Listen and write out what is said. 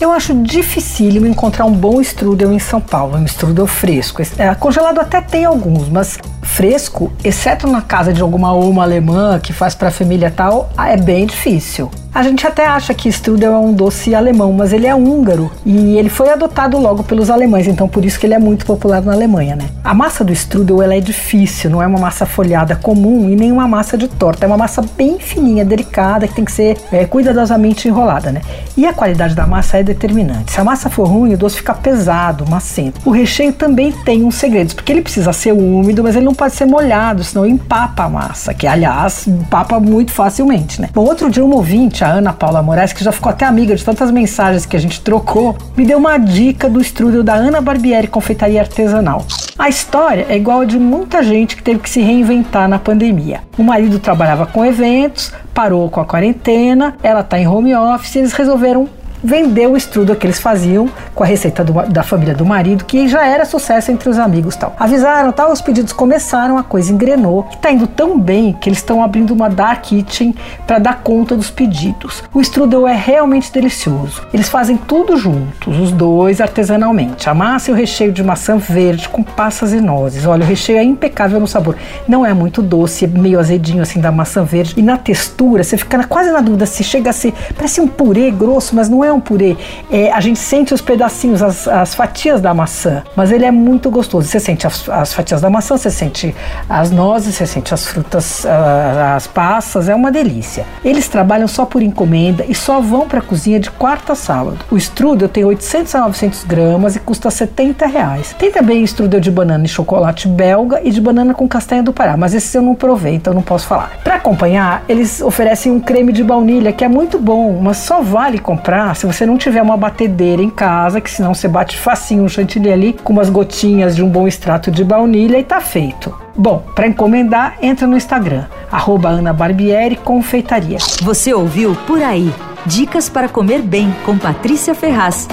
Eu acho dificílimo encontrar um bom strudel em São Paulo, um strudel fresco. É, congelado até tem alguns, mas fresco, exceto na casa de alguma uma alemã que faz para a família tal, é bem difícil. A gente até acha que strudel é um doce alemão, mas ele é húngaro e ele foi adotado logo pelos alemães, então por isso que ele é muito popular na Alemanha, né? A massa do strudel ela é difícil, não é uma massa folhada comum e nem uma massa de torta, é uma massa bem fininha, delicada, que tem que ser é, cuidadosamente enrolada, né? E a qualidade da massa é determinante. Se a massa for ruim, o doce fica pesado, macento. O recheio também tem uns segredos, porque ele precisa ser úmido, mas ele não pode ser molhado, senão empapa a massa, que aliás empapa muito facilmente, né? Bom, outro dia um ouvinte, Ana Paula Moraes, que já ficou até amiga de tantas mensagens que a gente trocou, me deu uma dica do strudel da Ana Barbieri Confeitaria Artesanal. A história é igual a de muita gente que teve que se reinventar na pandemia. O marido trabalhava com eventos, parou com a quarentena, ela está em home office, eles resolveram vendeu o estudo que eles faziam com a receita do, da família do marido, que já era sucesso entre os amigos tal. Avisaram, tal, os pedidos começaram, a coisa engrenou, e tá indo tão bem que eles estão abrindo uma dark kitchen para dar conta dos pedidos. O strudel é realmente delicioso. Eles fazem tudo juntos, os dois artesanalmente. A massa e o recheio de maçã verde com passas e nozes. Olha, o recheio é impecável no sabor. Não é muito doce, é meio azedinho assim da maçã verde. E na textura, você fica quase na dúvida se chega a ser, parece um purê grosso, mas não é é um purê. É, a gente sente os pedacinhos, as, as, fatias da maçã, mas ele é muito gostoso. Você sente as, as, fatias da maçã, você sente as nozes, você sente as frutas, uh, as passas, é uma delícia. Eles trabalham só por encomenda e só vão para a cozinha de quarta a sábado. O strudel tem 800 a 900 gramas e custa 70 reais. Tem também strudel de banana e chocolate belga e de banana com castanha do Pará, mas esse eu não provei, então não posso falar. Para acompanhar, eles oferecem um creme de baunilha que é muito bom, mas só vale comprar se você não tiver uma batedeira em casa, que senão você bate facinho um chantilly ali com umas gotinhas de um bom extrato de baunilha e tá feito. Bom, para encomendar, entra no Instagram, arroba Ana Barbieri Confeitaria. Você ouviu Por Aí. Dicas para comer bem com Patrícia Ferraz.